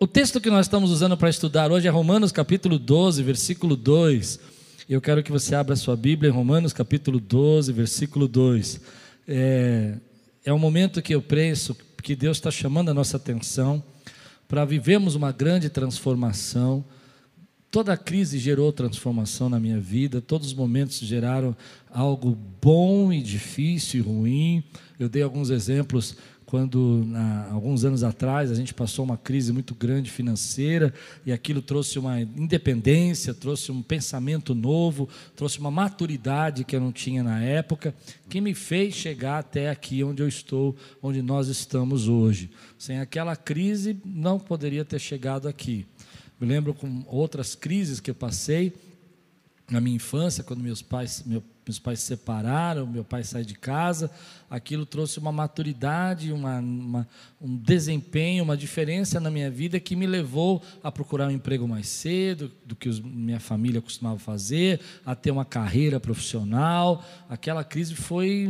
O texto que nós estamos usando para estudar hoje é Romanos capítulo 12, versículo 2. Eu quero que você abra sua Bíblia em Romanos capítulo 12, versículo 2. É, é um momento que eu penso que Deus está chamando a nossa atenção para vivermos uma grande transformação. Toda a crise gerou transformação na minha vida, todos os momentos geraram algo bom e difícil e ruim. Eu dei alguns exemplos quando, alguns anos atrás, a gente passou uma crise muito grande financeira e aquilo trouxe uma independência, trouxe um pensamento novo, trouxe uma maturidade que eu não tinha na época, que me fez chegar até aqui onde eu estou, onde nós estamos hoje. Sem aquela crise, não poderia ter chegado aqui. Me lembro com outras crises que eu passei na minha infância, quando meus pais, meu meus pais se separaram, meu pai saiu de casa, aquilo trouxe uma maturidade, uma, uma, um desempenho, uma diferença na minha vida que me levou a procurar um emprego mais cedo do que os, minha família costumava fazer, a ter uma carreira profissional. Aquela crise foi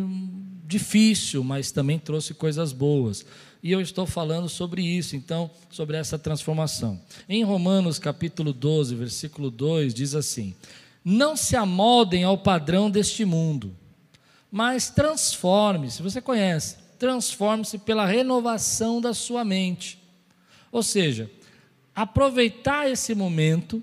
difícil, mas também trouxe coisas boas. E eu estou falando sobre isso, então, sobre essa transformação. Em Romanos capítulo 12, versículo 2, diz assim: não se amoldem ao padrão deste mundo, mas transforme-se, você conhece, transforme-se pela renovação da sua mente. Ou seja, aproveitar esse momento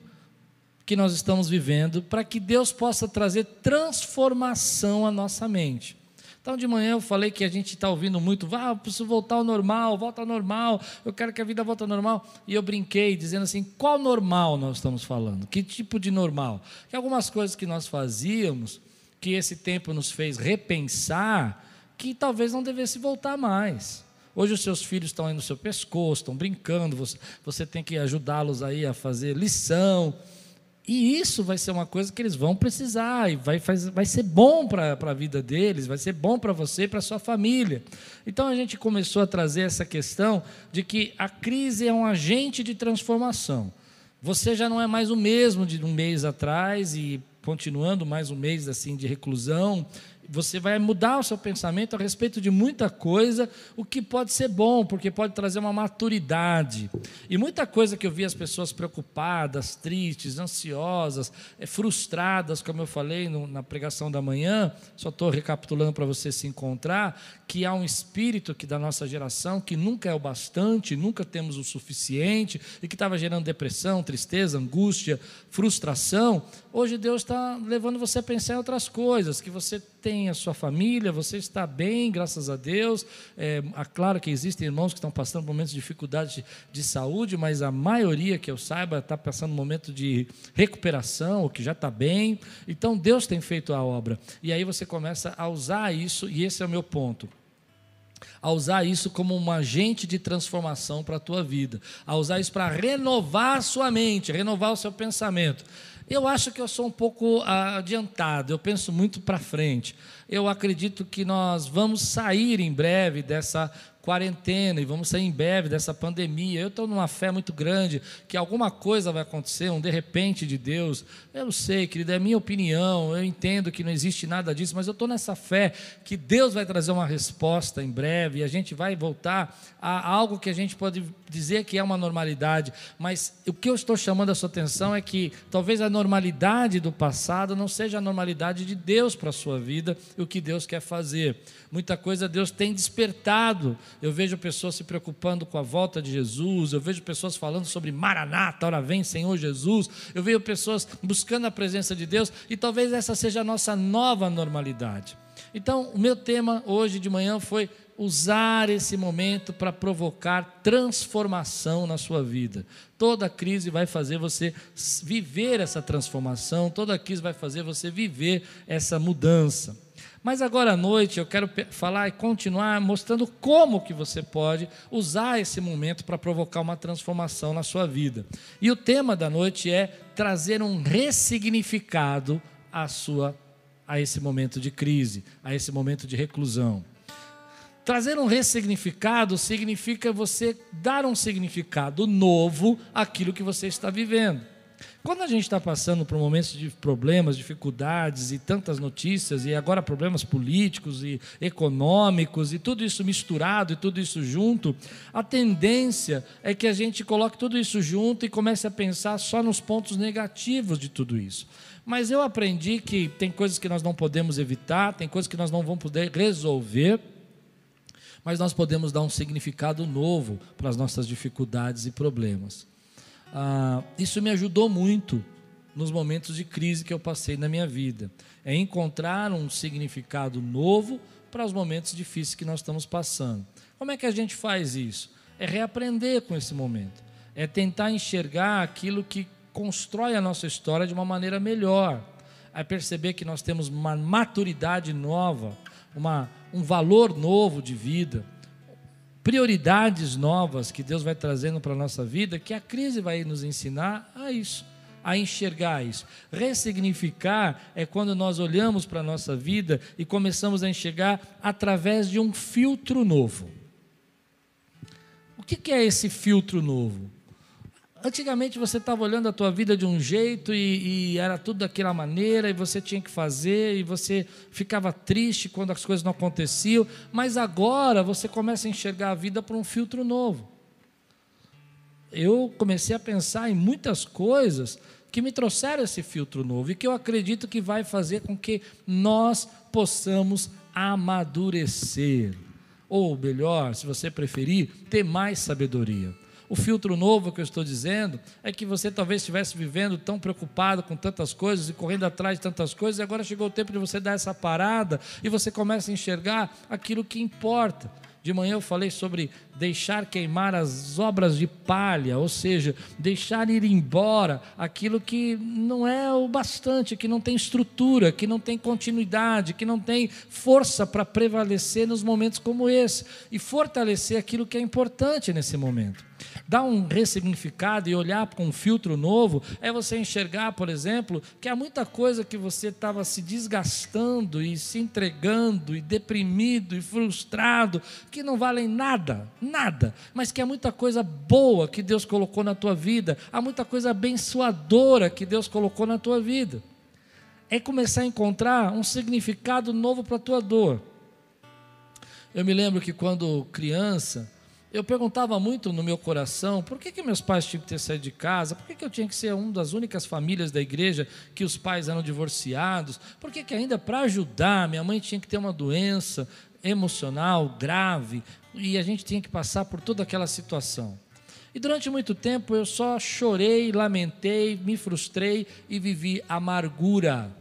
que nós estamos vivendo para que Deus possa trazer transformação à nossa mente. Então, de manhã eu falei que a gente está ouvindo muito, ah, eu preciso voltar ao normal, volta ao normal, eu quero que a vida volte ao normal. E eu brinquei dizendo assim: qual normal nós estamos falando? Que tipo de normal? Que algumas coisas que nós fazíamos, que esse tempo nos fez repensar, que talvez não devesse voltar mais. Hoje os seus filhos estão aí no seu pescoço, estão brincando, você, você tem que ajudá-los aí a fazer lição. E isso vai ser uma coisa que eles vão precisar, e vai, vai ser bom para a vida deles, vai ser bom para você e para a sua família. Então a gente começou a trazer essa questão de que a crise é um agente de transformação. Você já não é mais o mesmo de um mês atrás e continuando mais um mês assim de reclusão você vai mudar o seu pensamento a respeito de muita coisa, o que pode ser bom, porque pode trazer uma maturidade. E muita coisa que eu vi as pessoas preocupadas, tristes, ansiosas, eh, frustradas, como eu falei no, na pregação da manhã, só estou recapitulando para você se encontrar, que há um espírito que da nossa geração que nunca é o bastante, nunca temos o suficiente, e que estava gerando depressão, tristeza, angústia, frustração. Hoje Deus está levando você a pensar em outras coisas, que você tem a sua família, você está bem, graças a Deus. É, claro que existem irmãos que estão passando momentos de dificuldade de, de saúde, mas a maioria que eu saiba está passando um momento de recuperação, ou que já está bem. Então Deus tem feito a obra. E aí você começa a usar isso, e esse é o meu ponto a usar isso como um agente de transformação para a tua vida, a usar isso para renovar sua mente, renovar o seu pensamento. Eu acho que eu sou um pouco adiantado, eu penso muito para frente. Eu acredito que nós vamos sair em breve dessa quarentena e vamos sair em breve dessa pandemia. Eu estou numa fé muito grande que alguma coisa vai acontecer, um de repente de Deus. Eu sei, querido, é minha opinião, eu entendo que não existe nada disso, mas eu estou nessa fé que Deus vai trazer uma resposta em breve e a gente vai voltar a algo que a gente pode dizer que é uma normalidade. Mas o que eu estou chamando a sua atenção é que talvez a normalidade do passado não seja a normalidade de Deus para a sua vida e o que Deus quer fazer. Muita coisa Deus tem despertado eu vejo pessoas se preocupando com a volta de Jesus, eu vejo pessoas falando sobre Maranata, hora vem Senhor Jesus, eu vejo pessoas buscando a presença de Deus e talvez essa seja a nossa nova normalidade. Então, o meu tema hoje de manhã foi usar esse momento para provocar transformação na sua vida. Toda crise vai fazer você viver essa transformação, toda crise vai fazer você viver essa mudança. Mas agora à noite eu quero falar e continuar mostrando como que você pode usar esse momento para provocar uma transformação na sua vida. E o tema da noite é trazer um ressignificado à sua a esse momento de crise, a esse momento de reclusão. Trazer um ressignificado significa você dar um significado novo àquilo que você está vivendo. Quando a gente está passando por momentos de problemas, dificuldades e tantas notícias, e agora problemas políticos e econômicos, e tudo isso misturado e tudo isso junto, a tendência é que a gente coloque tudo isso junto e comece a pensar só nos pontos negativos de tudo isso. Mas eu aprendi que tem coisas que nós não podemos evitar, tem coisas que nós não vamos poder resolver, mas nós podemos dar um significado novo para as nossas dificuldades e problemas. Ah, isso me ajudou muito nos momentos de crise que eu passei na minha vida. É encontrar um significado novo para os momentos difíceis que nós estamos passando. Como é que a gente faz isso? É reaprender com esse momento. É tentar enxergar aquilo que constrói a nossa história de uma maneira melhor. É perceber que nós temos uma maturidade nova, uma, um valor novo de vida prioridades novas que Deus vai trazendo para a nossa vida, que a crise vai nos ensinar a isso, a enxergar isso. Ressignificar é quando nós olhamos para a nossa vida e começamos a enxergar através de um filtro novo. O que é esse filtro novo? Antigamente você estava olhando a tua vida de um jeito e, e, era tudo daquela maneira e você tinha que fazer e você ficava triste quando as coisas não aconteciam, mas agora você começa a enxergar a vida por um filtro novo. Eu comecei a pensar em muitas coisas que me trouxeram esse filtro novo e que eu acredito que vai fazer com que nós possamos amadurecer, ou melhor, se você preferir, ter mais sabedoria. O filtro novo que eu estou dizendo é que você talvez estivesse vivendo tão preocupado com tantas coisas e correndo atrás de tantas coisas, e agora chegou o tempo de você dar essa parada e você começa a enxergar aquilo que importa. De manhã eu falei sobre deixar queimar as obras de palha, ou seja, deixar ir embora aquilo que não é o bastante, que não tem estrutura, que não tem continuidade, que não tem força para prevalecer nos momentos como esse e fortalecer aquilo que é importante nesse momento. Dar um ressignificado e olhar com um filtro novo, é você enxergar, por exemplo, que há muita coisa que você estava se desgastando e se entregando e deprimido e frustrado, que não valem nada, nada, mas que há muita coisa boa que Deus colocou na tua vida, há muita coisa abençoadora que Deus colocou na tua vida. É começar a encontrar um significado novo para a tua dor. Eu me lembro que quando criança, eu perguntava muito no meu coração por que, que meus pais tinham que ter saído de casa, por que, que eu tinha que ser uma das únicas famílias da igreja que os pais eram divorciados, por que, que ainda para ajudar minha mãe tinha que ter uma doença emocional grave e a gente tinha que passar por toda aquela situação. E durante muito tempo eu só chorei, lamentei, me frustrei e vivi amargura.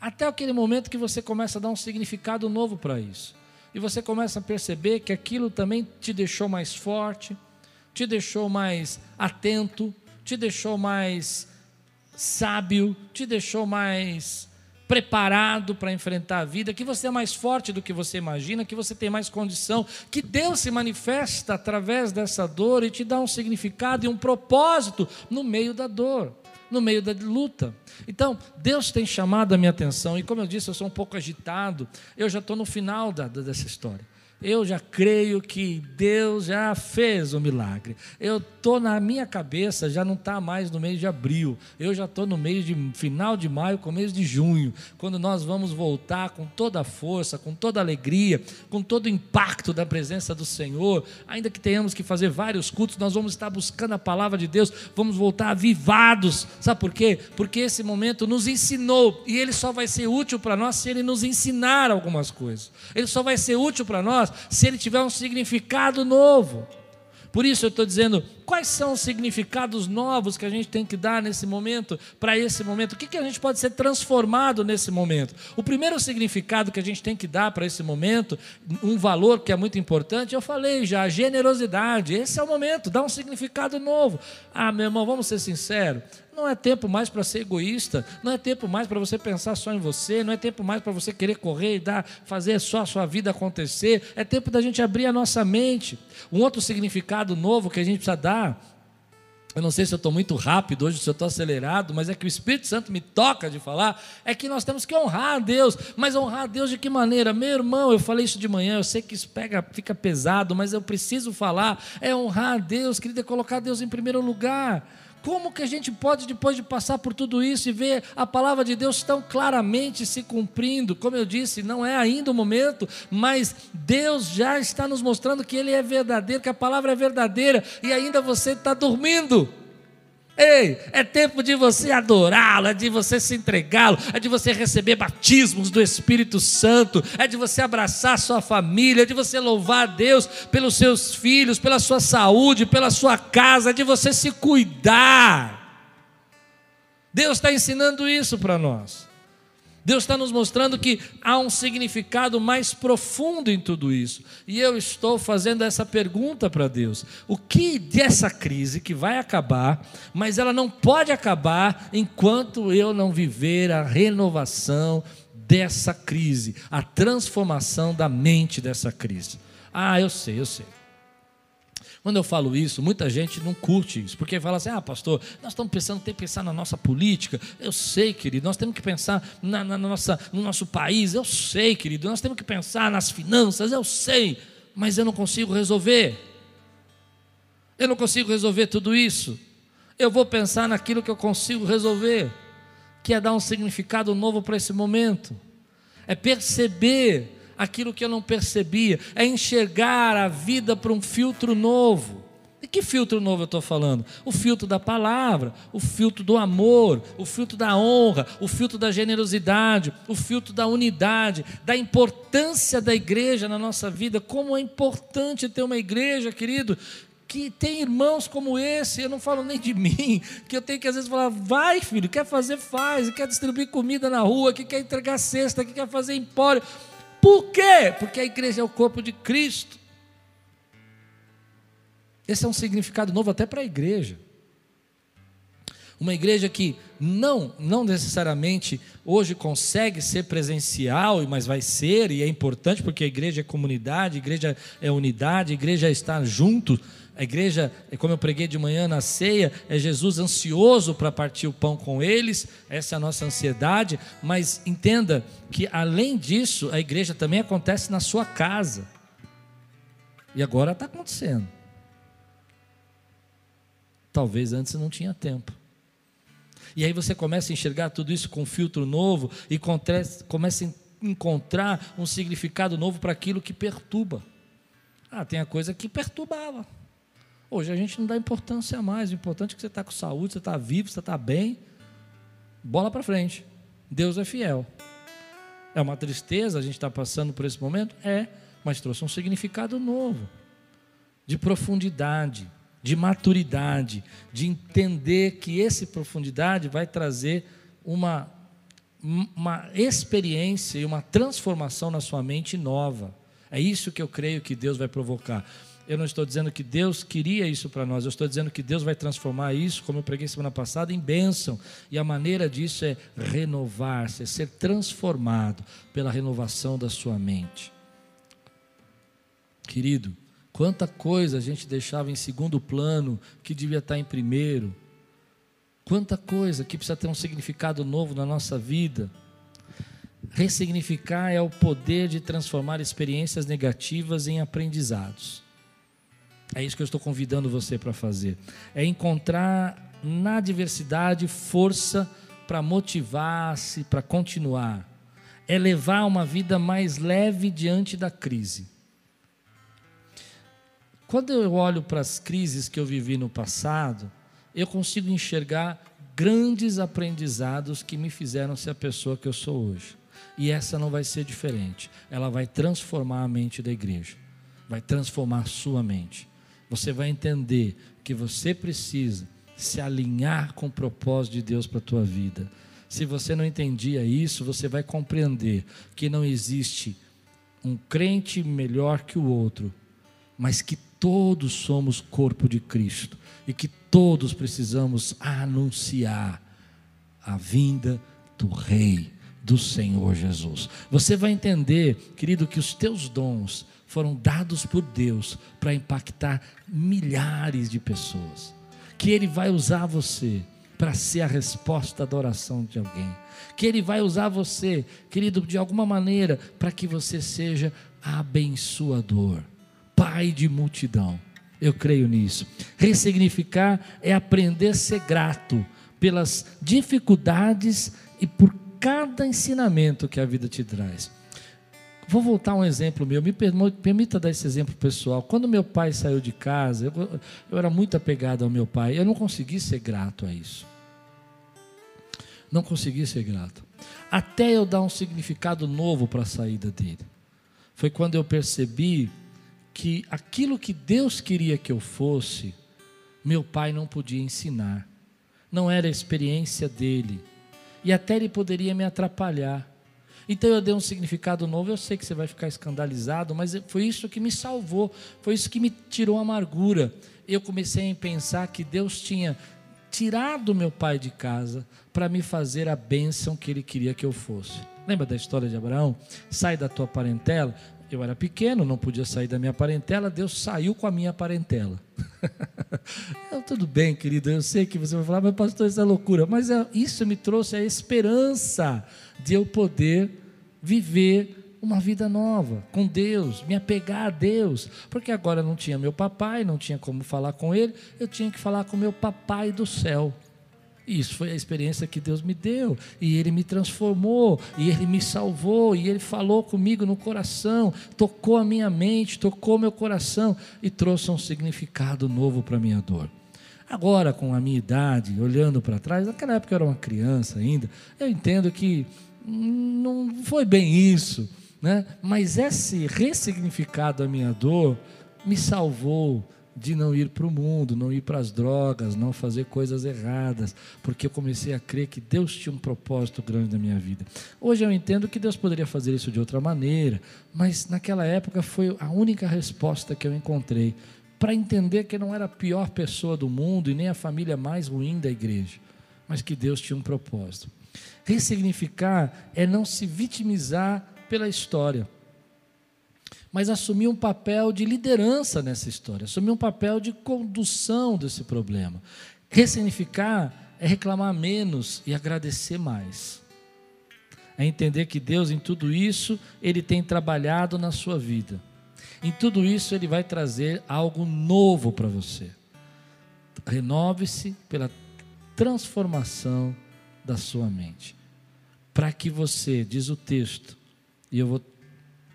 Até aquele momento que você começa a dar um significado novo para isso e você começa a perceber que aquilo também te deixou mais forte, te deixou mais atento, te deixou mais sábio, te deixou mais preparado para enfrentar a vida, que você é mais forte do que você imagina, que você tem mais condição, que Deus se manifesta através dessa dor e te dá um significado e um propósito no meio da dor no meio da luta. Então, Deus tem chamado a minha atenção, e como eu disse, eu sou um pouco agitado, eu já estou no final da, dessa história eu já creio que Deus já fez o milagre. Eu estou na minha cabeça, já não está mais no mês de abril, eu já estou no mês de final de maio, começo de junho, quando nós vamos voltar com toda a força, com toda a alegria, com todo o impacto da presença do Senhor, ainda que tenhamos que fazer vários cultos, nós vamos estar buscando a palavra de Deus, vamos voltar avivados. Sabe por quê? Porque esse momento nos ensinou e ele só vai ser útil para nós se ele nos ensinar algumas coisas. Ele só vai ser útil para nós se ele tiver um significado novo. Por isso eu estou dizendo, quais são os significados novos que a gente tem que dar nesse momento, para esse momento? O que, que a gente pode ser transformado nesse momento? O primeiro significado que a gente tem que dar para esse momento, um valor que é muito importante, eu falei já, generosidade. Esse é o momento, dá um significado novo. Ah, meu irmão, vamos ser sinceros. Não é tempo mais para ser egoísta, não é tempo mais para você pensar só em você, não é tempo mais para você querer correr e dar, fazer só a sua vida acontecer. É tempo da gente abrir a nossa mente. Um outro significado novo que a gente precisa dar eu não sei se eu estou muito rápido hoje, se eu estou acelerado, mas é que o Espírito Santo me toca de falar, é que nós temos que honrar a Deus. Mas honrar a Deus de que maneira? Meu irmão, eu falei isso de manhã, eu sei que isso pega, fica pesado, mas eu preciso falar. É honrar a Deus, querido, é colocar Deus em primeiro lugar. Como que a gente pode, depois de passar por tudo isso e ver a palavra de Deus tão claramente se cumprindo? Como eu disse, não é ainda o momento, mas Deus já está nos mostrando que Ele é verdadeiro, que a palavra é verdadeira, e ainda você está dormindo. Ei, é tempo de você adorá-lo, é de você se entregá-lo, é de você receber batismos do Espírito Santo, é de você abraçar sua família, é de você louvar a Deus pelos seus filhos, pela sua saúde, pela sua casa, é de você se cuidar. Deus está ensinando isso para nós. Deus está nos mostrando que há um significado mais profundo em tudo isso. E eu estou fazendo essa pergunta para Deus: o que dessa crise que vai acabar, mas ela não pode acabar enquanto eu não viver a renovação dessa crise, a transformação da mente dessa crise? Ah, eu sei, eu sei. Quando eu falo isso, muita gente não curte isso, porque fala assim: ah, pastor, nós estamos pensando, tem que pensar na nossa política. Eu sei, querido, nós temos que pensar na, na nossa, no nosso país. Eu sei, querido, nós temos que pensar nas finanças. Eu sei, mas eu não consigo resolver. Eu não consigo resolver tudo isso. Eu vou pensar naquilo que eu consigo resolver, que é dar um significado novo para esse momento, é perceber aquilo que eu não percebia, é enxergar a vida por um filtro novo. E que filtro novo eu estou falando? O filtro da palavra, o filtro do amor, o filtro da honra, o filtro da generosidade, o filtro da unidade, da importância da igreja na nossa vida. Como é importante ter uma igreja, querido, que tem irmãos como esse, eu não falo nem de mim, que eu tenho que às vezes falar, vai filho, quer fazer, faz, quer distribuir comida na rua, que quer entregar cesta, que quer fazer empório. Por quê? Porque a igreja é o corpo de Cristo. Esse é um significado novo até para a igreja. Uma igreja que não, não necessariamente hoje consegue ser presencial, mas vai ser, e é importante porque a igreja é comunidade, a igreja é unidade, a igreja está junto. A igreja, é como eu preguei de manhã na ceia, é Jesus ansioso para partir o pão com eles, essa é a nossa ansiedade, mas entenda que além disso, a igreja também acontece na sua casa. E agora está acontecendo. Talvez antes não tinha tempo. E aí você começa a enxergar tudo isso com um filtro novo e começa a encontrar um significado novo para aquilo que perturba. Ah, tem a coisa que perturbava. Hoje a gente não dá importância mais. O importante é que você está com saúde, você está vivo, você está bem. Bola para frente. Deus é fiel. É uma tristeza a gente estar tá passando por esse momento? É, mas trouxe um significado novo de profundidade de maturidade, de entender que essa profundidade vai trazer uma, uma experiência e uma transformação na sua mente nova. É isso que eu creio que Deus vai provocar. Eu não estou dizendo que Deus queria isso para nós, eu estou dizendo que Deus vai transformar isso, como eu preguei semana passada, em bênção. E a maneira disso é renovar-se, é ser transformado pela renovação da sua mente. Querido, Quanta coisa a gente deixava em segundo plano que devia estar em primeiro. Quanta coisa que precisa ter um significado novo na nossa vida. Ressignificar é o poder de transformar experiências negativas em aprendizados. É isso que eu estou convidando você para fazer. É encontrar na diversidade força para motivar-se, para continuar. É levar uma vida mais leve diante da crise. Quando eu olho para as crises que eu vivi no passado, eu consigo enxergar grandes aprendizados que me fizeram ser a pessoa que eu sou hoje. E essa não vai ser diferente. Ela vai transformar a mente da igreja, vai transformar sua mente. Você vai entender que você precisa se alinhar com o propósito de Deus para a tua vida. Se você não entendia isso, você vai compreender que não existe um crente melhor que o outro, mas que todos somos corpo de Cristo e que todos precisamos anunciar a vinda do Rei, do Senhor Jesus. Você vai entender, querido, que os teus dons foram dados por Deus para impactar milhares de pessoas. Que Ele vai usar você para ser a resposta da oração de alguém. Que Ele vai usar você, querido, de alguma maneira, para que você seja abençoador pai de multidão. Eu creio nisso. Ressignificar é aprender a ser grato pelas dificuldades e por cada ensinamento que a vida te traz. Vou voltar a um exemplo meu, me permita dar esse exemplo pessoal. Quando meu pai saiu de casa, eu, eu era muito apegado ao meu pai, eu não consegui ser grato a isso. Não consegui ser grato. Até eu dar um significado novo para a saída dele. Foi quando eu percebi que aquilo que Deus queria que eu fosse, meu pai não podia ensinar. Não era a experiência dele. E até ele poderia me atrapalhar. Então eu dei um significado novo. Eu sei que você vai ficar escandalizado, mas foi isso que me salvou. Foi isso que me tirou a amargura. Eu comecei a pensar que Deus tinha tirado meu pai de casa para me fazer a bênção que ele queria que eu fosse. Lembra da história de Abraão? Sai da tua parentela. Eu era pequeno, não podia sair da minha parentela, Deus saiu com a minha parentela. eu, tudo bem, querido, eu sei que você vai falar, mas pastor, isso é loucura. Mas é, isso me trouxe a esperança de eu poder viver uma vida nova com Deus, me apegar a Deus, porque agora não tinha meu papai, não tinha como falar com ele, eu tinha que falar com meu papai do céu. Isso foi a experiência que Deus me deu, e Ele me transformou, e Ele me salvou, e Ele falou comigo no coração, tocou a minha mente, tocou meu coração e trouxe um significado novo para a minha dor. Agora, com a minha idade, olhando para trás, naquela época eu era uma criança ainda, eu entendo que não foi bem isso, né? mas esse ressignificado da minha dor me salvou, de não ir para o mundo, não ir para as drogas, não fazer coisas erradas, porque eu comecei a crer que Deus tinha um propósito grande na minha vida. Hoje eu entendo que Deus poderia fazer isso de outra maneira, mas naquela época foi a única resposta que eu encontrei para entender que eu não era a pior pessoa do mundo e nem a família mais ruim da igreja, mas que Deus tinha um propósito. Ressignificar é não se vitimizar pela história mas assumir um papel de liderança nessa história, assumir um papel de condução desse problema. Ressignificar é reclamar menos e agradecer mais. É entender que Deus, em tudo isso, Ele tem trabalhado na sua vida. Em tudo isso, Ele vai trazer algo novo para você. Renove-se pela transformação da sua mente. Para que você, diz o texto, e eu vou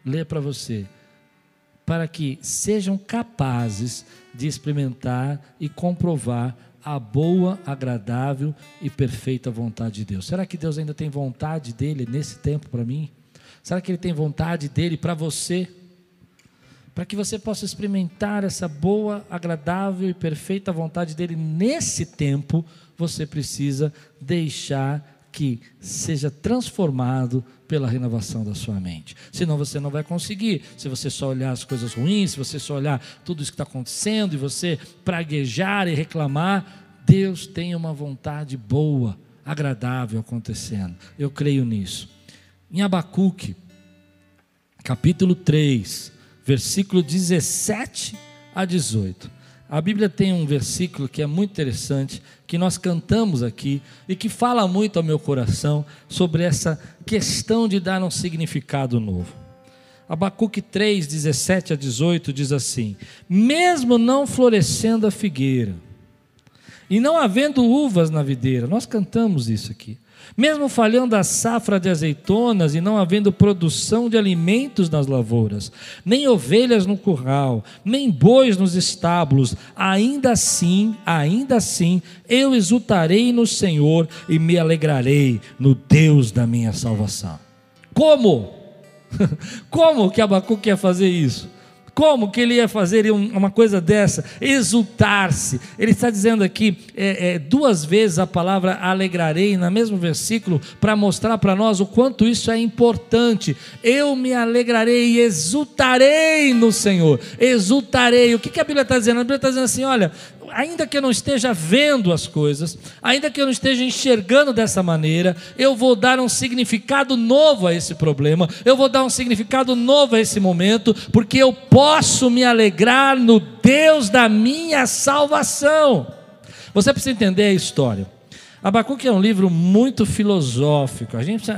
ler para você, para que sejam capazes de experimentar e comprovar a boa, agradável e perfeita vontade de Deus. Será que Deus ainda tem vontade dele nesse tempo para mim? Será que ele tem vontade dele para você? Para que você possa experimentar essa boa, agradável e perfeita vontade dele nesse tempo, você precisa deixar que seja transformado pela renovação da sua mente. Senão você não vai conseguir. Se você só olhar as coisas ruins, se você só olhar tudo isso que está acontecendo e você praguejar e reclamar, Deus tem uma vontade boa, agradável acontecendo. Eu creio nisso. Em Abacuque, capítulo 3, versículo 17 a 18. A Bíblia tem um versículo que é muito interessante, que nós cantamos aqui e que fala muito ao meu coração sobre essa questão de dar um significado novo. Abacuque 3, 17 a 18 diz assim: Mesmo não florescendo a figueira, e não havendo uvas na videira, nós cantamos isso aqui. Mesmo falhando a safra de azeitonas e não havendo produção de alimentos nas lavouras, nem ovelhas no curral, nem bois nos estábulos, ainda assim, ainda assim, eu exultarei no Senhor e me alegrarei no Deus da minha salvação. Como? Como que Abacuque ia fazer isso? Como que ele ia fazer uma coisa dessa? Exultar-se. Ele está dizendo aqui é, é, duas vezes a palavra alegrarei, no mesmo versículo, para mostrar para nós o quanto isso é importante. Eu me alegrarei e exultarei no Senhor. Exultarei. O que, que a Bíblia está dizendo? A Bíblia está dizendo assim: olha, ainda que eu não esteja vendo as coisas, ainda que eu não esteja enxergando dessa maneira, eu vou dar um significado novo a esse problema, eu vou dar um significado novo a esse momento, porque eu posso me alegrar no Deus da minha salvação. Você precisa entender a história. Abacuque é um livro muito filosófico. A gente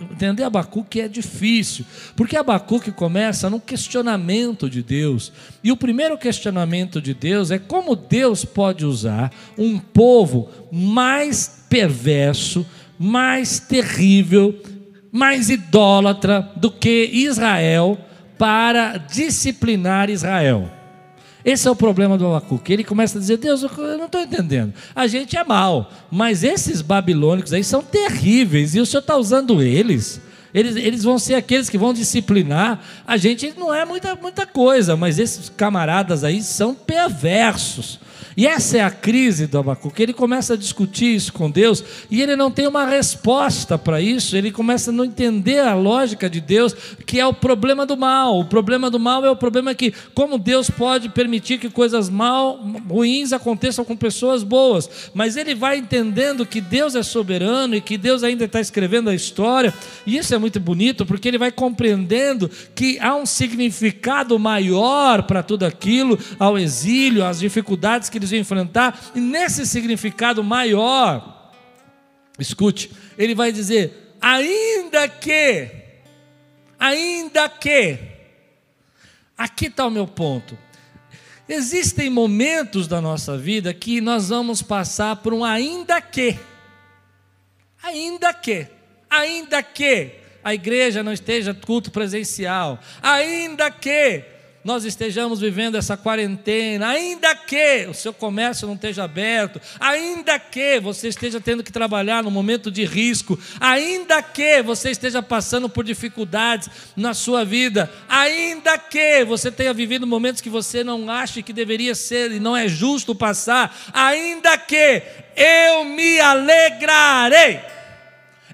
entender Abacuque é difícil, porque Abacuque começa num questionamento de Deus. E o primeiro questionamento de Deus é como Deus pode usar um povo mais perverso, mais terrível, mais idólatra do que Israel para disciplinar Israel. Esse é o problema do Abacuque. Ele começa a dizer: Deus, eu não estou entendendo. A gente é mal, mas esses babilônicos aí são terríveis e o Senhor está usando eles. Eles, eles vão ser aqueles que vão disciplinar. A gente não é muita, muita coisa, mas esses camaradas aí são perversos. E essa é a crise do Abacuque. Ele começa a discutir isso com Deus e ele não tem uma resposta para isso. Ele começa a não entender a lógica de Deus, que é o problema do mal. O problema do mal é o problema que, como Deus pode permitir que coisas mal, ruins aconteçam com pessoas boas. Mas ele vai entendendo que Deus é soberano e que Deus ainda está escrevendo a história. E isso é muito bonito, porque ele vai compreendendo que há um significado maior para tudo aquilo, ao exílio, às dificuldades que ele enfrentar, e nesse significado maior, escute, ele vai dizer: ainda que, ainda que, aqui está o meu ponto. Existem momentos da nossa vida que nós vamos passar por um ainda que, ainda que, ainda que a igreja não esteja culto presencial, ainda que nós estejamos vivendo essa quarentena, ainda que o seu comércio não esteja aberto, ainda que você esteja tendo que trabalhar no momento de risco, ainda que você esteja passando por dificuldades na sua vida, ainda que você tenha vivido momentos que você não acha que deveria ser e não é justo passar, ainda que eu me alegrarei.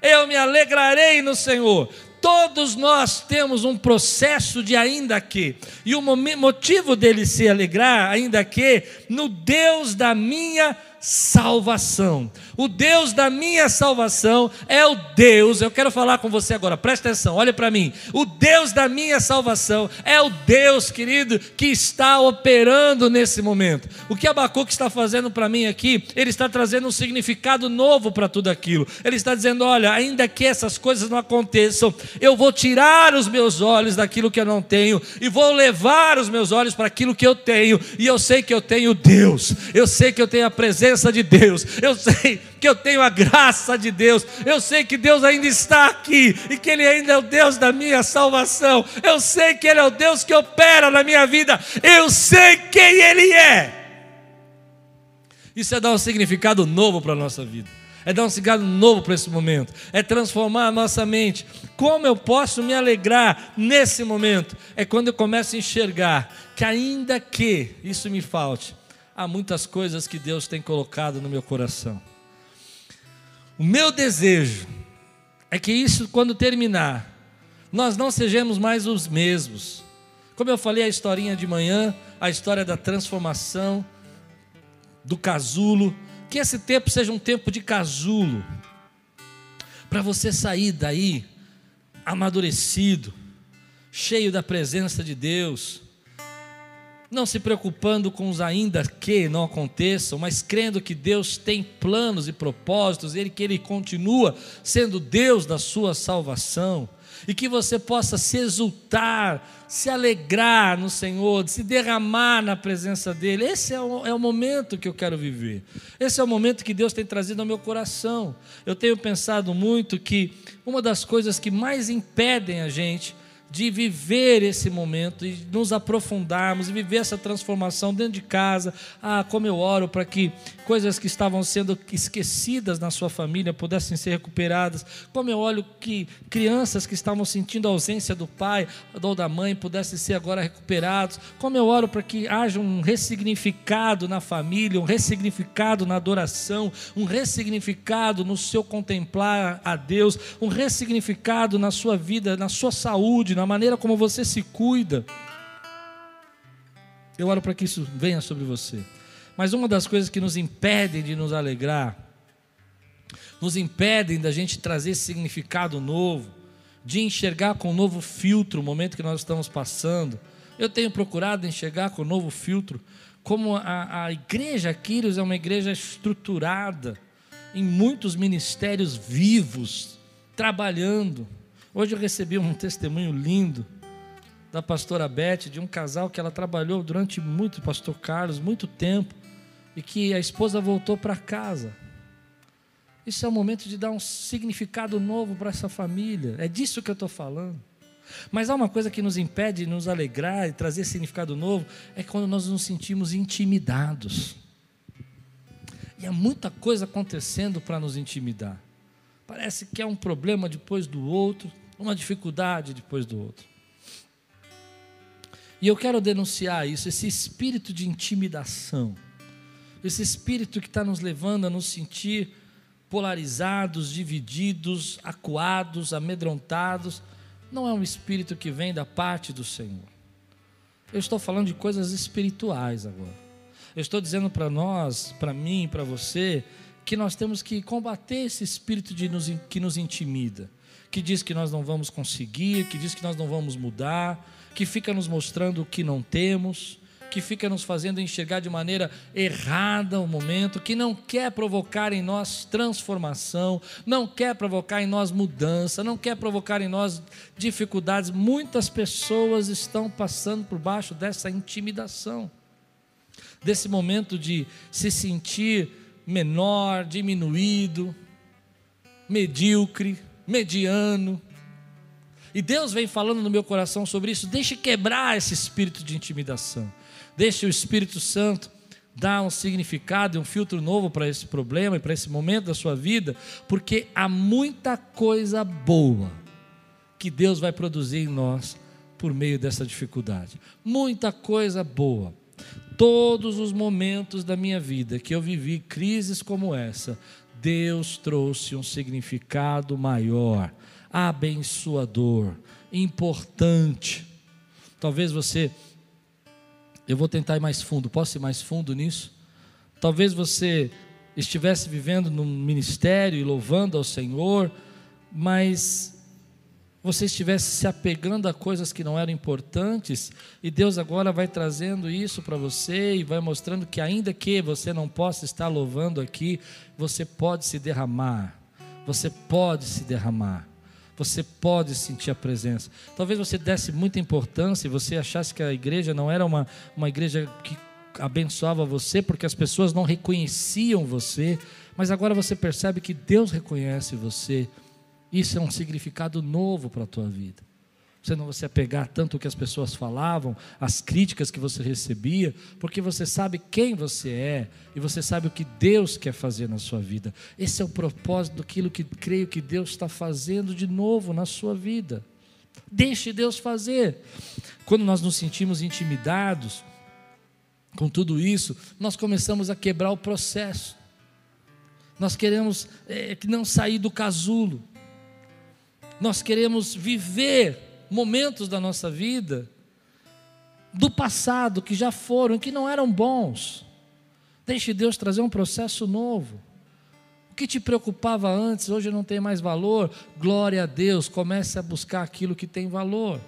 Eu me alegrarei no Senhor. Todos nós temos um processo de ainda que, e o motivo dele se alegrar, ainda que, no Deus da minha salvação. O Deus da minha salvação é o Deus, eu quero falar com você agora, presta atenção, olha para mim. O Deus da minha salvação é o Deus, querido, que está operando nesse momento. O que Abacuque está fazendo para mim aqui, ele está trazendo um significado novo para tudo aquilo. Ele está dizendo: olha, ainda que essas coisas não aconteçam, eu vou tirar os meus olhos daquilo que eu não tenho e vou levar os meus olhos para aquilo que eu tenho, e eu sei que eu tenho Deus, eu sei que eu tenho a presença de Deus, eu sei que eu tenho a graça de Deus, eu sei que Deus ainda está aqui e que Ele ainda é o Deus da minha salvação, eu sei que Ele é o Deus que opera na minha vida, eu sei quem Ele é. Isso é dar um significado novo para a nossa vida é dar um significado novo para esse momento, é transformar a nossa mente. Como eu posso me alegrar nesse momento? É quando eu começo a enxergar que, ainda que isso me falte, há muitas coisas que Deus tem colocado no meu coração. O meu desejo é que isso, quando terminar, nós não sejamos mais os mesmos. Como eu falei a historinha de manhã, a história da transformação, do casulo, que esse tempo seja um tempo de casulo, para você sair daí amadurecido, cheio da presença de Deus, não se preocupando com os ainda que não aconteçam, mas crendo que Deus tem planos e propósitos, Ele que Ele continua sendo Deus da sua salvação, e que você possa se exultar, se alegrar no Senhor, se derramar na presença dEle. Esse é o, é o momento que eu quero viver. Esse é o momento que Deus tem trazido ao meu coração. Eu tenho pensado muito que uma das coisas que mais impedem a gente de viver esse momento e nos aprofundarmos e viver essa transformação dentro de casa. Ah, como eu oro para que coisas que estavam sendo esquecidas na sua família pudessem ser recuperadas. Como eu olho que crianças que estavam sentindo a ausência do pai ou da mãe pudessem ser agora recuperados. Como eu oro para que haja um ressignificado na família, um ressignificado na adoração, um ressignificado no seu contemplar a Deus, um ressignificado na sua vida, na sua saúde, na maneira como você se cuida. Eu oro para que isso venha sobre você. Mas uma das coisas que nos impedem de nos alegrar, nos impedem da gente trazer significado novo, de enxergar com um novo filtro o momento que nós estamos passando. Eu tenho procurado enxergar com um novo filtro, como a, a igreja Quírios é uma igreja estruturada, em muitos ministérios vivos, trabalhando. Hoje eu recebi um testemunho lindo da pastora Beth, de um casal que ela trabalhou durante muito, pastor Carlos, muito tempo, e que a esposa voltou para casa. Isso é o momento de dar um significado novo para essa família. É disso que eu estou falando. Mas há uma coisa que nos impede de nos alegrar e trazer significado novo, é quando nós nos sentimos intimidados. E há muita coisa acontecendo para nos intimidar. Parece que é um problema depois do outro, uma dificuldade depois do outro. E eu quero denunciar isso, esse espírito de intimidação, esse espírito que está nos levando a nos sentir polarizados, divididos, acuados, amedrontados, não é um espírito que vem da parte do Senhor. Eu estou falando de coisas espirituais agora. Eu estou dizendo para nós, para mim, para você, que nós temos que combater esse espírito de nos, que nos intimida, que diz que nós não vamos conseguir, que diz que nós não vamos mudar, que fica nos mostrando o que não temos, que fica nos fazendo enxergar de maneira errada o momento, que não quer provocar em nós transformação, não quer provocar em nós mudança, não quer provocar em nós dificuldades. Muitas pessoas estão passando por baixo dessa intimidação, desse momento de se sentir menor, diminuído, medíocre, mediano. E Deus vem falando no meu coração sobre isso. Deixe quebrar esse espírito de intimidação. Deixe o Espírito Santo dar um significado e um filtro novo para esse problema e para esse momento da sua vida, porque há muita coisa boa que Deus vai produzir em nós por meio dessa dificuldade. Muita coisa boa. Todos os momentos da minha vida que eu vivi crises como essa, Deus trouxe um significado maior, abençoador, importante. Talvez você eu vou tentar ir mais fundo. Posso ir mais fundo nisso? Talvez você estivesse vivendo num ministério e louvando ao Senhor, mas você estivesse se apegando a coisas que não eram importantes, e Deus agora vai trazendo isso para você e vai mostrando que, ainda que você não possa estar louvando aqui, você pode se derramar, você pode se derramar você pode sentir a presença. Talvez você desse muita importância e você achasse que a igreja não era uma, uma igreja que abençoava você, porque as pessoas não reconheciam você, mas agora você percebe que Deus reconhece você. Isso é um significado novo para a tua vida. Você não vai se apegar tanto ao que as pessoas falavam, às críticas que você recebia, porque você sabe quem você é e você sabe o que Deus quer fazer na sua vida. Esse é o propósito daquilo que creio que Deus está fazendo de novo na sua vida. Deixe Deus fazer. Quando nós nos sentimos intimidados com tudo isso, nós começamos a quebrar o processo. Nós queremos é, não sair do casulo. Nós queremos viver momentos da nossa vida, do passado, que já foram, que não eram bons. Deixe Deus trazer um processo novo. O que te preocupava antes, hoje não tem mais valor. Glória a Deus, comece a buscar aquilo que tem valor.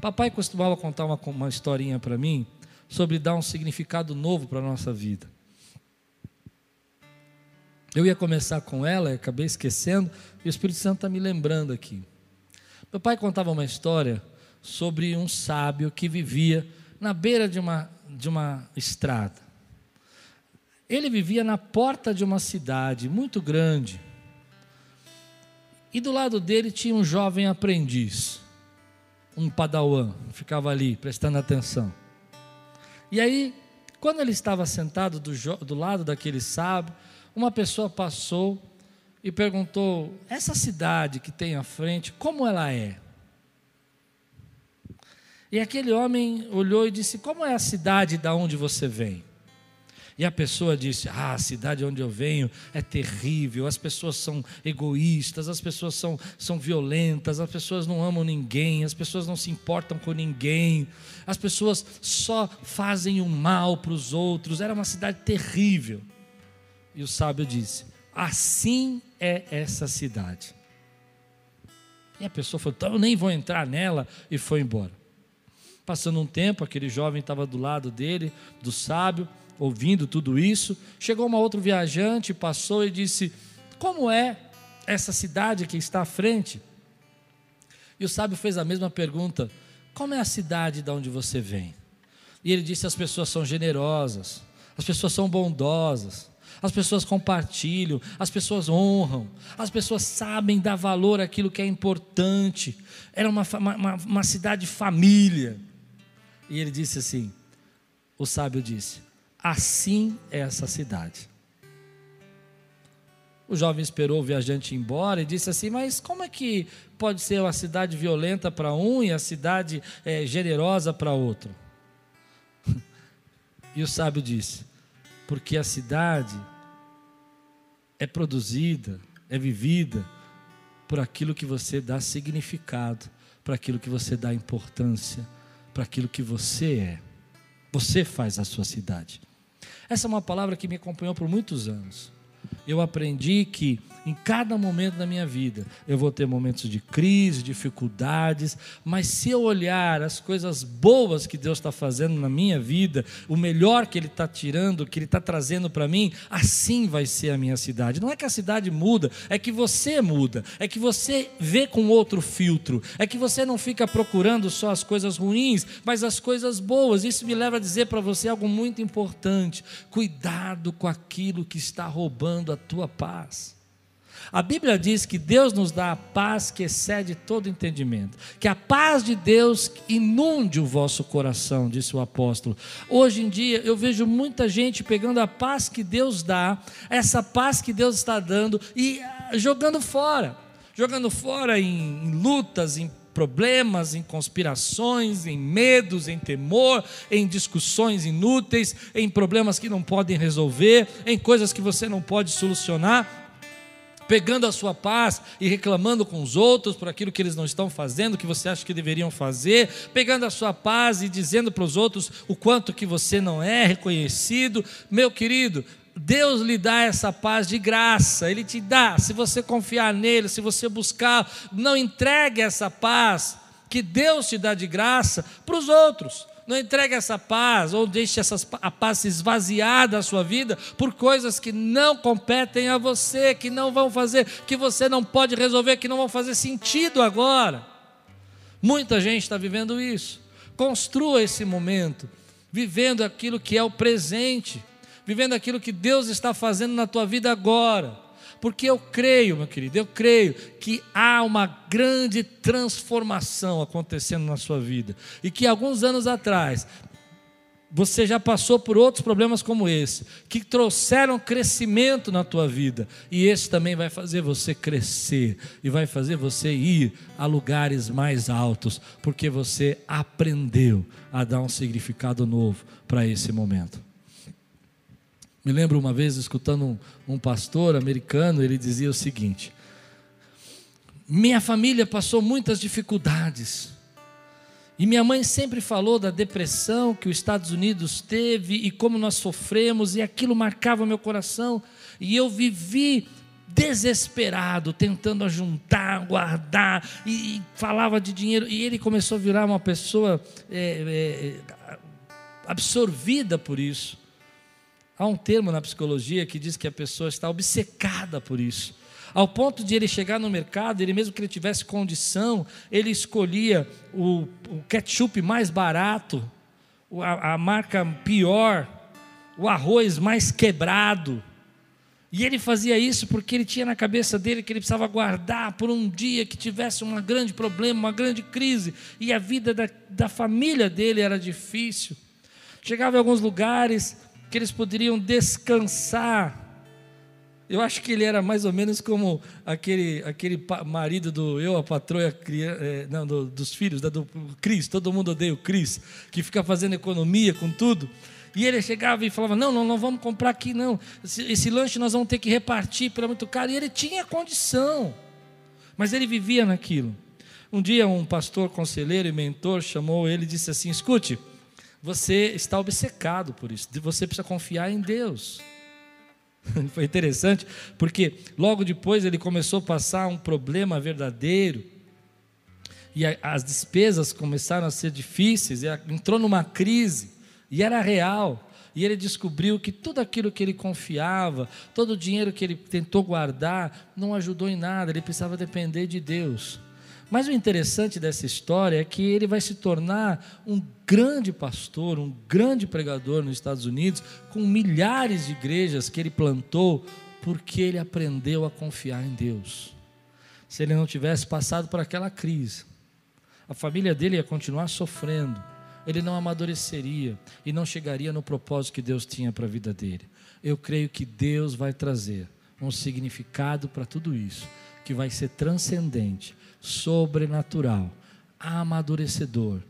Papai costumava contar uma, uma historinha para mim sobre dar um significado novo para a nossa vida. Eu ia começar com ela, acabei esquecendo, e o Espírito Santo está me lembrando aqui. Meu pai contava uma história sobre um sábio que vivia na beira de uma, de uma estrada. Ele vivia na porta de uma cidade muito grande. E do lado dele tinha um jovem aprendiz, um padawan, ficava ali prestando atenção. E aí, quando ele estava sentado do, do lado daquele sábio, uma pessoa passou e perguntou: essa cidade que tem à frente, como ela é? E aquele homem olhou e disse: Como é a cidade da onde você vem? E a pessoa disse: Ah, a cidade onde eu venho é terrível, as pessoas são egoístas, as pessoas são, são violentas, as pessoas não amam ninguém, as pessoas não se importam com ninguém, as pessoas só fazem o mal para os outros. Era uma cidade terrível. E o sábio disse: Assim é essa cidade. E a pessoa falou: então eu nem vou entrar nela, e foi embora. Passando um tempo, aquele jovem estava do lado dele, do sábio, ouvindo tudo isso. Chegou uma outra viajante, passou e disse: Como é essa cidade que está à frente. E o sábio fez a mesma pergunta: Como é a cidade de onde você vem? E ele disse: As pessoas são generosas, as pessoas são bondosas, as pessoas compartilham, as pessoas honram, as pessoas sabem dar valor àquilo que é importante. Era uma, uma, uma cidade família. E ele disse assim: O sábio disse: Assim é essa cidade. O jovem esperou o viajante ir embora e disse assim: Mas como é que pode ser uma cidade violenta para um e a cidade é, generosa para outro? e o sábio disse: Porque a cidade é produzida, é vivida por aquilo que você dá significado, para aquilo que você dá importância, para aquilo que você é. Você faz a sua cidade. Essa é uma palavra que me acompanhou por muitos anos eu aprendi que em cada momento da minha vida eu vou ter momentos de crise, dificuldades, mas se eu olhar as coisas boas que Deus está fazendo na minha vida, o melhor que Ele está tirando, que Ele está trazendo para mim, assim vai ser a minha cidade. Não é que a cidade muda, é que você muda, é que você vê com outro filtro, é que você não fica procurando só as coisas ruins, mas as coisas boas. Isso me leva a dizer para você algo muito importante: cuidado com aquilo que está roubando a tua paz. A Bíblia diz que Deus nos dá a paz que excede todo entendimento. Que a paz de Deus inunde o vosso coração, disse o apóstolo. Hoje em dia eu vejo muita gente pegando a paz que Deus dá, essa paz que Deus está dando e ah, jogando fora. Jogando fora em, em lutas, em problemas, em conspirações, em medos, em temor, em discussões inúteis, em problemas que não podem resolver, em coisas que você não pode solucionar pegando a sua paz e reclamando com os outros por aquilo que eles não estão fazendo, que você acha que deveriam fazer, pegando a sua paz e dizendo para os outros o quanto que você não é reconhecido. Meu querido, Deus lhe dá essa paz de graça, Ele te dá, se você confiar nele, se você buscar, não entregue essa paz que Deus te dá de graça para os outros. Não entregue essa paz ou deixe essa, a paz se esvaziar da sua vida por coisas que não competem a você, que não vão fazer, que você não pode resolver, que não vão fazer sentido agora. Muita gente está vivendo isso. Construa esse momento, vivendo aquilo que é o presente vivendo aquilo que Deus está fazendo na tua vida agora. Porque eu creio, meu querido, eu creio que há uma grande transformação acontecendo na sua vida. E que alguns anos atrás, você já passou por outros problemas como esse, que trouxeram crescimento na tua vida, e esse também vai fazer você crescer e vai fazer você ir a lugares mais altos, porque você aprendeu a dar um significado novo para esse momento. Me lembro uma vez escutando um, um pastor americano, ele dizia o seguinte: Minha família passou muitas dificuldades. E minha mãe sempre falou da depressão que os Estados Unidos teve e como nós sofremos, e aquilo marcava meu coração. E eu vivi desesperado, tentando ajuntar, guardar, e, e falava de dinheiro. E ele começou a virar uma pessoa é, é, absorvida por isso. Há um termo na psicologia que diz que a pessoa está obcecada por isso. Ao ponto de ele chegar no mercado, ele mesmo que ele tivesse condição, ele escolhia o, o ketchup mais barato, a, a marca pior, o arroz mais quebrado. E ele fazia isso porque ele tinha na cabeça dele que ele precisava guardar por um dia que tivesse um grande problema, uma grande crise, e a vida da, da família dele era difícil. Chegava em alguns lugares, que eles poderiam descansar. Eu acho que ele era mais ou menos como aquele, aquele marido do eu, a patroa, é, não, do, dos filhos, da, do Cris, todo mundo odeia o Cris, que fica fazendo economia com tudo. E ele chegava e falava: Não, não, não vamos comprar aqui, não. Esse, esse lanche nós vamos ter que repartir, pelo muito caro. E ele tinha condição, mas ele vivia naquilo. Um dia, um pastor, conselheiro e mentor chamou ele e disse assim: Escute, você está obcecado por isso. Você precisa confiar em Deus. Foi interessante, porque logo depois ele começou a passar um problema verdadeiro, e as despesas começaram a ser difíceis, entrou numa crise, e era real. e ele descobriu que tudo aquilo que ele confiava, todo o dinheiro que ele tentou guardar, não ajudou em nada, ele precisava depender de Deus. Mas o interessante dessa história é que ele vai se tornar um grande pastor, um grande pregador nos Estados Unidos, com milhares de igrejas que ele plantou, porque ele aprendeu a confiar em Deus. Se ele não tivesse passado por aquela crise, a família dele ia continuar sofrendo, ele não amadureceria e não chegaria no propósito que Deus tinha para a vida dele. Eu creio que Deus vai trazer um significado para tudo isso, que vai ser transcendente sobrenatural, amadurecedor,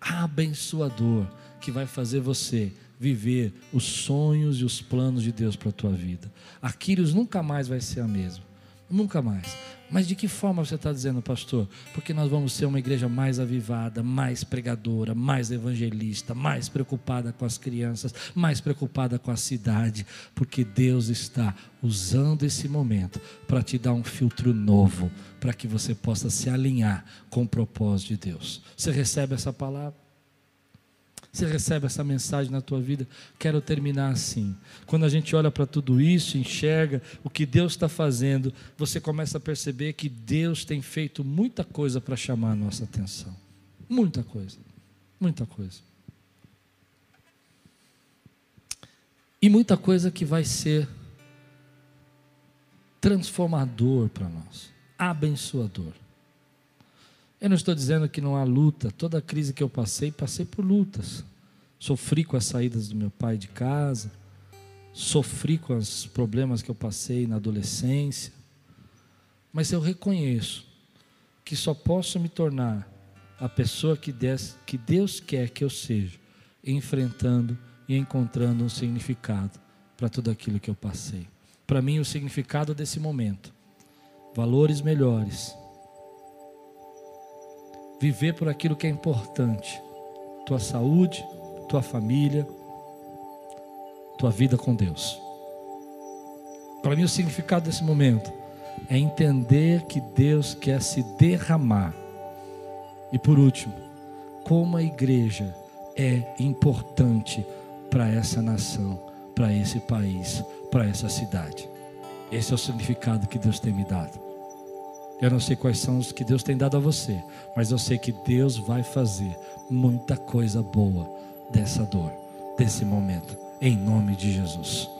abençoador, que vai fazer você viver os sonhos e os planos de Deus para a tua vida. Aquiles nunca mais vai ser a mesma. Nunca mais. Mas de que forma você está dizendo, pastor? Porque nós vamos ser uma igreja mais avivada, mais pregadora, mais evangelista, mais preocupada com as crianças, mais preocupada com a cidade, porque Deus está usando esse momento para te dar um filtro novo, para que você possa se alinhar com o propósito de Deus. Você recebe essa palavra? Você recebe essa mensagem na tua vida? Quero terminar assim. Quando a gente olha para tudo isso, enxerga o que Deus está fazendo, você começa a perceber que Deus tem feito muita coisa para chamar a nossa atenção. Muita coisa. Muita coisa. E muita coisa que vai ser transformador para nós, abençoador. Eu não estou dizendo que não há luta. Toda crise que eu passei, passei por lutas. Sofri com as saídas do meu pai de casa, sofri com os problemas que eu passei na adolescência. Mas eu reconheço que só posso me tornar a pessoa que Deus quer que eu seja, enfrentando e encontrando um significado para tudo aquilo que eu passei. Para mim, o significado desse momento, valores melhores viver por aquilo que é importante: tua saúde, tua família, tua vida com Deus. Para mim, o significado desse momento é entender que Deus quer se derramar. E por último, como a igreja é importante para essa nação, para esse país, para essa cidade. Esse é o significado que Deus tem me dado. Eu não sei quais são os que Deus tem dado a você, mas eu sei que Deus vai fazer muita coisa boa dessa dor, desse momento, em nome de Jesus.